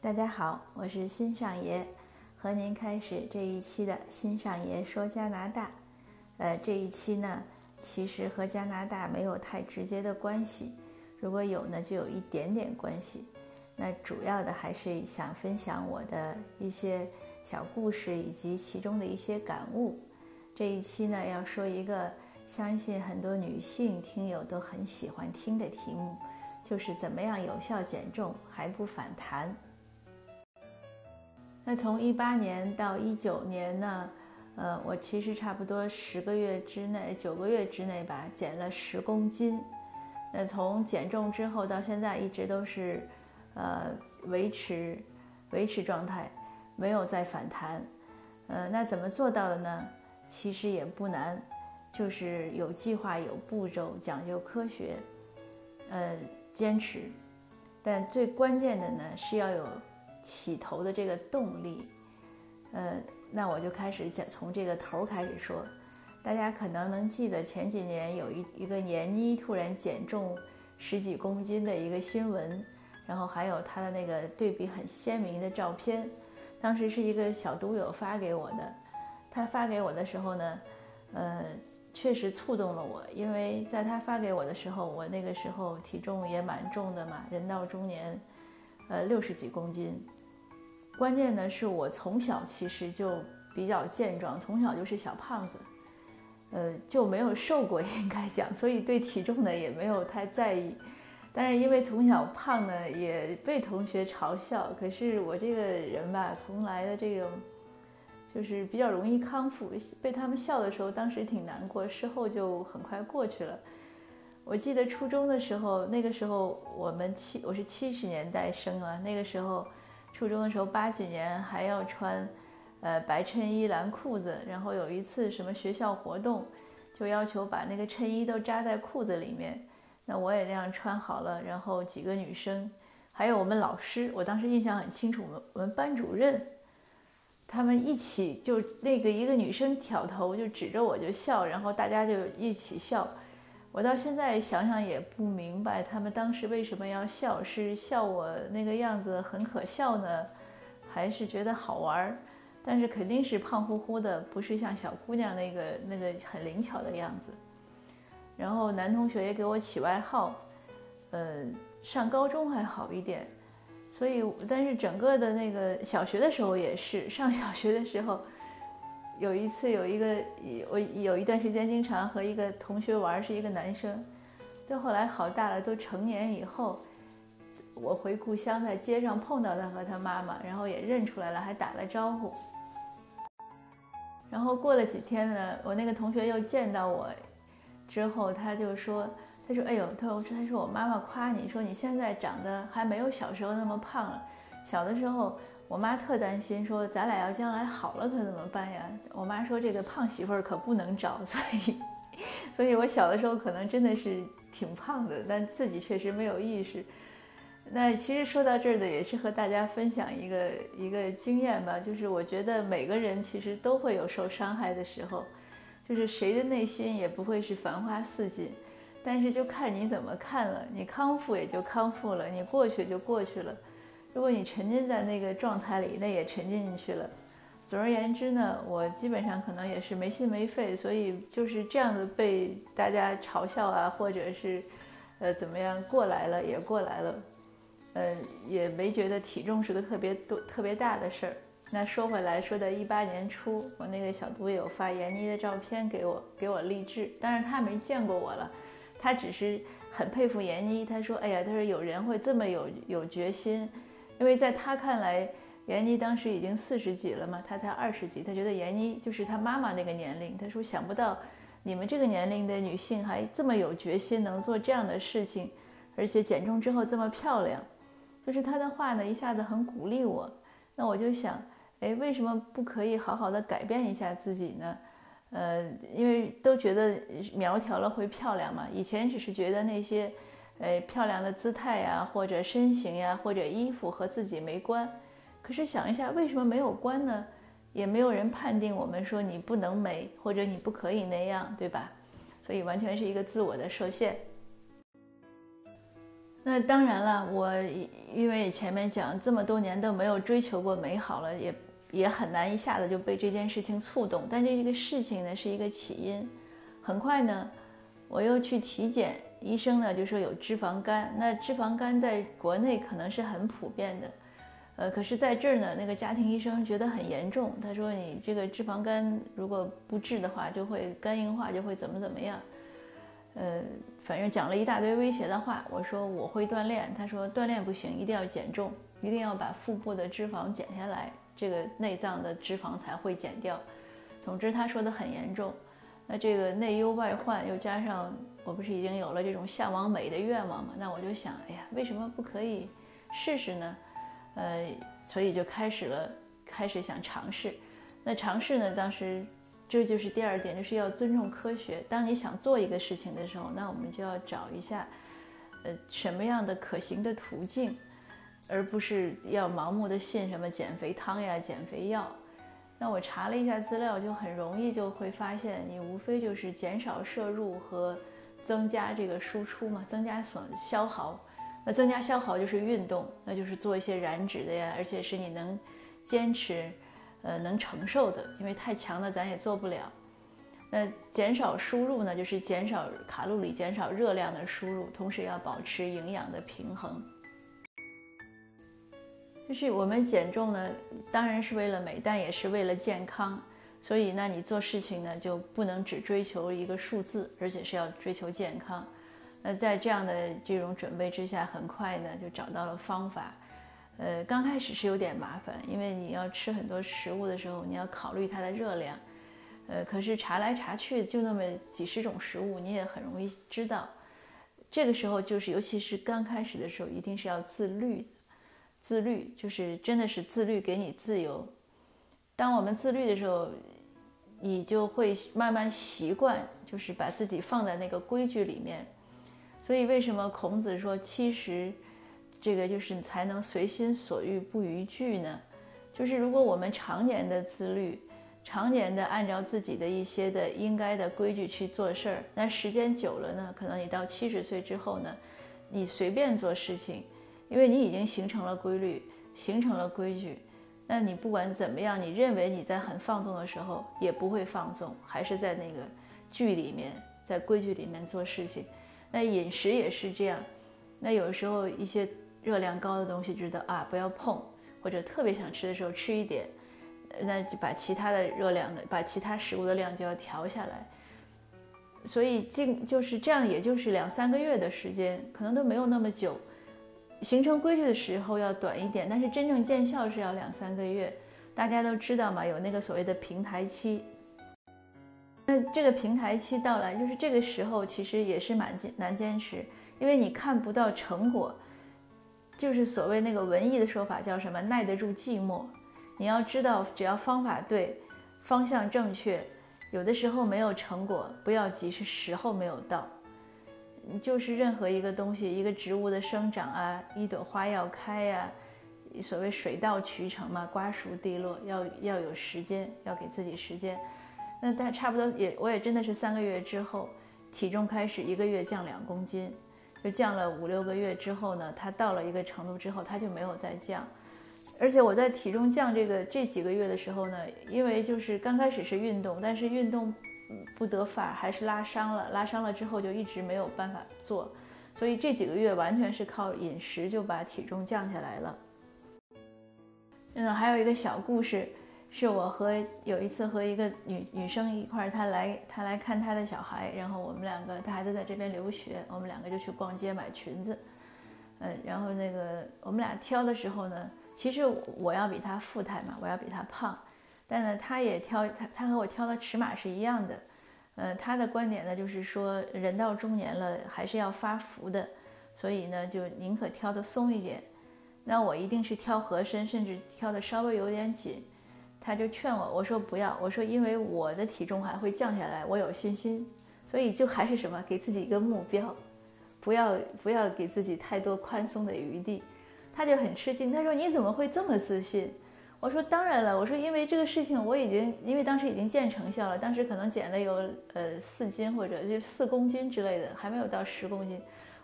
大家好，我是新上爷，和您开始这一期的新上爷说加拿大。呃，这一期呢，其实和加拿大没有太直接的关系，如果有呢，就有一点点关系。那主要的还是想分享我的一些小故事以及其中的一些感悟。这一期呢，要说一个相信很多女性听友都很喜欢听的题目，就是怎么样有效减重还不反弹。那从一八年到一九年呢，呃，我其实差不多十个月之内，九个月之内吧，减了十公斤。那从减重之后到现在一直都是，呃，维持维持状态，没有再反弹。呃，那怎么做到的呢？其实也不难，就是有计划、有步骤、讲究科学，呃，坚持。但最关键的呢，是要有。起头的这个动力，呃，那我就开始讲从这个头开始说。大家可能能记得前几年有一一个闫妮突然减重十几公斤的一个新闻，然后还有她的那个对比很鲜明的照片。当时是一个小读友发给我的，他发给我的时候呢，呃，确实触动了我，因为在他发给我的时候，我那个时候体重也蛮重的嘛，人到中年，呃，六十几公斤。关键呢是我从小其实就比较健壮，从小就是小胖子，呃，就没有瘦过，应该讲，所以对体重呢也没有太在意。但是因为从小胖呢，也被同学嘲笑。可是我这个人吧，从来的这种就是比较容易康复，被他们笑的时候，当时挺难过，事后就很快过去了。我记得初中的时候，那个时候我们七，我是七十年代生啊，那个时候。初中的时候，八几年还要穿，呃，白衬衣、蓝裤子。然后有一次什么学校活动，就要求把那个衬衣都扎在裤子里面。那我也那样穿好了。然后几个女生，还有我们老师，我当时印象很清楚，我们我们班主任，他们一起就那个一个女生挑头就指着我就笑，然后大家就一起笑。我到现在想想也不明白，他们当时为什么要笑？是笑我那个样子很可笑呢，还是觉得好玩儿？但是肯定是胖乎乎的，不是像小姑娘那个那个很灵巧的样子。然后男同学也给我起外号，呃，上高中还好一点，所以但是整个的那个小学的时候也是，上小学的时候。有一次，有一个我有一段时间经常和一个同学玩，是一个男生。到后来好大了，都成年以后，我回故乡，在街上碰到他和他妈妈，然后也认出来了，还打了招呼。然后过了几天呢，我那个同学又见到我，之后他就说：“他说，哎呦，他说他说我妈妈夸你说你现在长得还没有小时候那么胖了。”小的时候，我妈特担心，说咱俩要将来好了可怎么办呀？我妈说这个胖媳妇儿可不能找，所以，所以我小的时候可能真的是挺胖的，但自己确实没有意识。那其实说到这儿的，也是和大家分享一个一个经验吧，就是我觉得每个人其实都会有受伤害的时候，就是谁的内心也不会是繁花似锦，但是就看你怎么看了，你康复也就康复了，你过去就过去了。如果你沉浸在那个状态里，那也沉浸进去了。总而言之呢，我基本上可能也是没心没肺，所以就是这样子被大家嘲笑啊，或者是，呃，怎么样过来了也过来了，呃，也没觉得体重是个特别多、特别大的事儿。那说回来，说的一八年初，我那个小读友发闫妮的照片给我，给我励志。当然他没见过我了，他只是很佩服闫妮。他说：“哎呀，他说有人会这么有有决心。”因为在他看来，闫妮当时已经四十几了嘛，他才二十几，他觉得闫妮就是他妈妈那个年龄。他说想不到你们这个年龄的女性还这么有决心，能做这样的事情，而且减重之后这么漂亮。就是他的话呢，一下子很鼓励我。那我就想，哎，为什么不可以好好的改变一下自己呢？呃，因为都觉得苗条了会漂亮嘛。以前只是觉得那些。呃，漂亮的姿态呀，或者身形呀，或者衣服和自己没关。可是想一下，为什么没有关呢？也没有人判定我们说你不能美，或者你不可以那样，对吧？所以完全是一个自我的设限。那当然了，我因为前面讲这么多年都没有追求过美好了，也也很难一下子就被这件事情触动。但这个事情呢是一个起因，很快呢，我又去体检，医生呢就说有脂肪肝。那脂肪肝在国内可能是很普遍的，呃，可是在这儿呢，那个家庭医生觉得很严重，他说你这个脂肪肝如果不治的话，就会肝硬化，就会怎么怎么样。呃，反正讲了一大堆威胁的话。我说我会锻炼，他说锻炼不行，一定要减重，一定要把腹部的脂肪减下来，这个内脏的脂肪才会减掉。总之他说的很严重。那这个内忧外患又加上我不是已经有了这种向往美的愿望嘛？那我就想，哎呀，为什么不可以试试呢？呃，所以就开始了，开始想尝试。那尝试呢，当时。这就是第二点，就是要尊重科学。当你想做一个事情的时候，那我们就要找一下，呃，什么样的可行的途径，而不是要盲目的信什么减肥汤呀、减肥药。那我查了一下资料，就很容易就会发现，你无非就是减少摄入和增加这个输出嘛，增加损消耗。那增加消耗就是运动，那就是做一些燃脂的呀，而且是你能坚持。呃，能承受的，因为太强了咱也做不了。那减少输入呢，就是减少卡路里、减少热量的输入，同时要保持营养的平衡。就是我们减重呢，当然是为了美，但也是为了健康。所以，那你做事情呢，就不能只追求一个数字，而且是要追求健康。那在这样的这种准备之下，很快呢就找到了方法。呃，刚开始是有点麻烦，因为你要吃很多食物的时候，你要考虑它的热量。呃，可是查来查去就那么几十种食物，你也很容易知道。这个时候就是，尤其是刚开始的时候，一定是要自律。自律就是真的是自律，给你自由。当我们自律的时候，你就会慢慢习惯，就是把自己放在那个规矩里面。所以为什么孔子说七十？这个就是才能随心所欲不逾矩呢。就是如果我们常年的自律，常年的按照自己的一些的应该的规矩去做事儿，那时间久了呢，可能你到七十岁之后呢，你随便做事情，因为你已经形成了规律，形成了规矩，那你不管怎么样，你认为你在很放纵的时候，也不会放纵，还是在那个剧里面，在规矩里面做事情。那饮食也是这样，那有时候一些。热量高的东西知道啊，不要碰，或者特别想吃的时候吃一点，那就把其他的热量的，把其他食物的量就要调下来。所以进就是这样，也就是两三个月的时间，可能都没有那么久。形成规矩的时候要短一点，但是真正见效是要两三个月。大家都知道嘛，有那个所谓的平台期。那这个平台期到来，就是这个时候其实也是蛮坚难坚持，因为你看不到成果。就是所谓那个文艺的说法叫什么？耐得住寂寞。你要知道，只要方法对，方向正确，有的时候没有成果不要急，是时候没有到。就是任何一个东西，一个植物的生长啊，一朵花要开呀，所谓水到渠成嘛，瓜熟蒂落，要要有时间，要给自己时间。那但差不多也，我也真的是三个月之后，体重开始一个月降两公斤。就降了五六个月之后呢，它到了一个程度之后，它就没有再降。而且我在体重降这个这几个月的时候呢，因为就是刚开始是运动，但是运动不得法，还是拉伤了。拉伤了之后就一直没有办法做，所以这几个月完全是靠饮食就把体重降下来了。嗯，还有一个小故事。是我和有一次和一个女女生一块儿，她来她来看她的小孩，然后我们两个她孩子在这边留学，我们两个就去逛街买裙子，嗯，然后那个我们俩挑的时候呢，其实我要比她富态嘛，我要比她胖，但呢，她也挑她她和我挑的尺码是一样的，嗯，她的观点呢就是说人到中年了还是要发福的，所以呢就宁可挑的松一点，那我一定是挑合身，甚至挑的稍微有点紧。他就劝我，我说不要，我说因为我的体重还会降下来，我有信心，所以就还是什么，给自己一个目标，不要不要给自己太多宽松的余地。他就很吃惊，他说你怎么会这么自信？我说当然了，我说因为这个事情我已经，因为当时已经见成效了，当时可能减了有呃四斤或者就四公斤之类的，还没有到十公斤。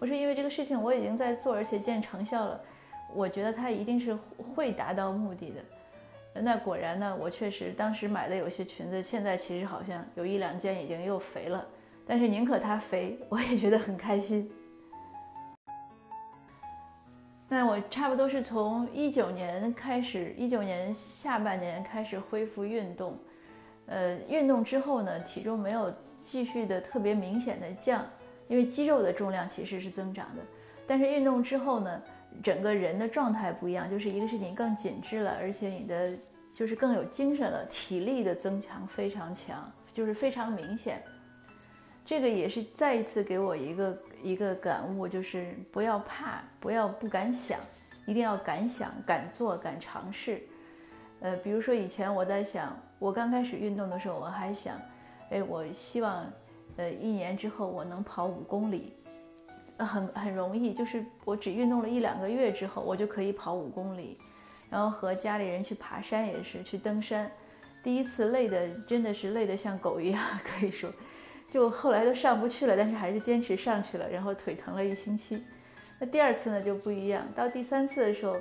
我说因为这个事情我已经在做，而且见成效了，我觉得它一定是会达到目的的。那果然呢，我确实当时买的有些裙子，现在其实好像有一两件已经又肥了，但是宁可它肥，我也觉得很开心。那我差不多是从一九年开始，一九年下半年开始恢复运动，呃，运动之后呢，体重没有继续的特别明显的降，因为肌肉的重量其实是增长的，但是运动之后呢，整个人的状态不一样，就是一个是你更紧致了，而且你的就是更有精神了，体力的增强非常强，就是非常明显。这个也是再一次给我一个一个感悟，就是不要怕，不要不敢想，一定要敢想、敢做、敢尝试。呃，比如说以前我在想，我刚开始运动的时候，我还想，哎，我希望，呃，一年之后我能跑五公里，很很容易，就是我只运动了一两个月之后，我就可以跑五公里。然后和家里人去爬山也是去登山，第一次累的真的是累得像狗一样，可以说。就后来都上不去了，但是还是坚持上去了，然后腿疼了一星期。那第二次呢就不一样，到第三次的时候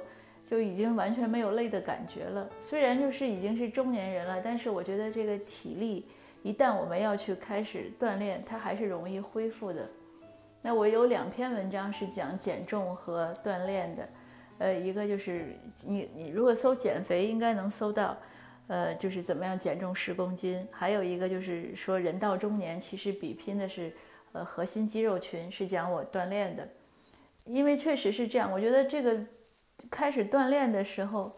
就已经完全没有累的感觉了。虽然就是已经是中年人了，但是我觉得这个体力一旦我们要去开始锻炼，它还是容易恢复的。那我有两篇文章是讲减重和锻炼的，呃，一个就是你你如果搜减肥，应该能搜到。呃，就是怎么样减重十公斤，还有一个就是说人到中年其实比拼的是，呃，核心肌肉群，是讲我锻炼的，因为确实是这样。我觉得这个开始锻炼的时候，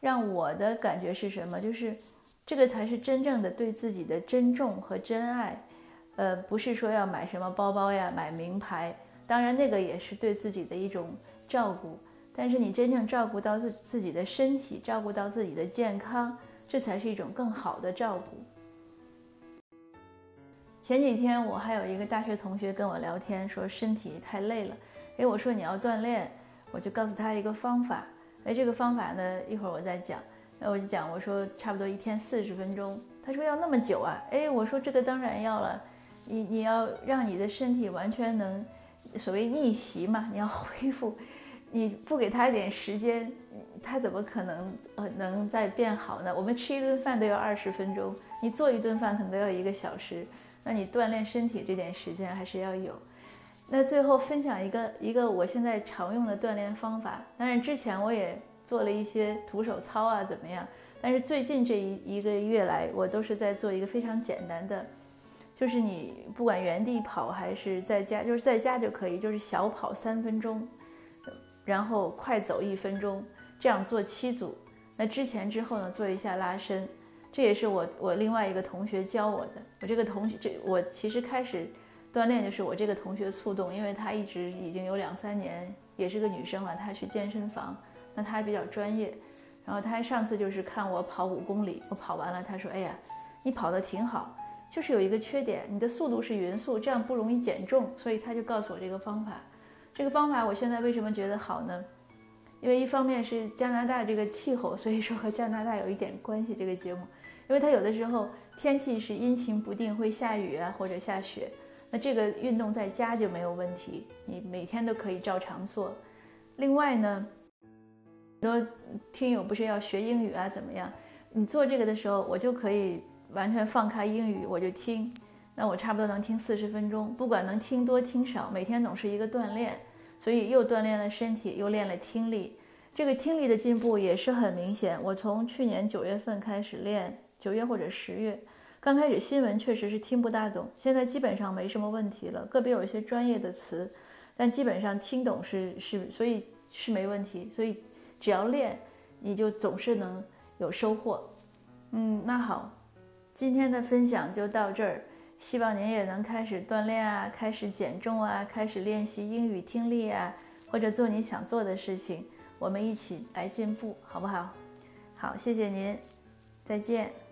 让我的感觉是什么？就是这个才是真正的对自己的珍重和真爱，呃，不是说要买什么包包呀，买名牌，当然那个也是对自己的一种照顾，但是你真正照顾到自自己的身体，照顾到自己的健康。这才是一种更好的照顾。前几天我还有一个大学同学跟我聊天，说身体太累了。哎，我说你要锻炼，我就告诉他一个方法。哎，这个方法呢，一会儿我再讲。那我就讲，我说差不多一天四十分钟。他说要那么久啊？哎，我说这个当然要了。你你要让你的身体完全能所谓逆袭嘛，你要恢复。你不给他一点时间，他怎么可能呃能再变好呢？我们吃一顿饭都要二十分钟，你做一顿饭可能都要一个小时，那你锻炼身体这点时间还是要有。那最后分享一个一个我现在常用的锻炼方法，当然之前我也做了一些徒手操啊怎么样，但是最近这一一个月来，我都是在做一个非常简单的，就是你不管原地跑还是在家，就是在家就可以，就是小跑三分钟。然后快走一分钟，这样做七组。那之前之后呢，做一下拉伸。这也是我我另外一个同学教我的。我这个同学，这我其实开始锻炼就是我这个同学触动，因为她一直已经有两三年，也是个女生了，她去健身房，那她还比较专业。然后她上次就是看我跑五公里，我跑完了，她说：“哎呀，你跑得挺好，就是有一个缺点，你的速度是匀速，这样不容易减重。”所以她就告诉我这个方法。这个方法我现在为什么觉得好呢？因为一方面是加拿大这个气候，所以说和加拿大有一点关系。这个节目，因为它有的时候天气是阴晴不定，会下雨啊或者下雪，那这个运动在家就没有问题，你每天都可以照常做。另外呢，很多听友不是要学英语啊怎么样？你做这个的时候，我就可以完全放开英语，我就听。那我差不多能听四十分钟，不管能听多听少，每天总是一个锻炼，所以又锻炼了身体，又练了听力。这个听力的进步也是很明显。我从去年九月份开始练，九月或者十月，刚开始新闻确实是听不大懂，现在基本上没什么问题了。个别有一些专业的词，但基本上听懂是是，所以是没问题。所以只要练，你就总是能有收获。嗯，那好，今天的分享就到这儿。希望您也能开始锻炼啊，开始减重啊，开始练习英语听力啊，或者做你想做的事情，我们一起来进步，好不好？好，谢谢您，再见。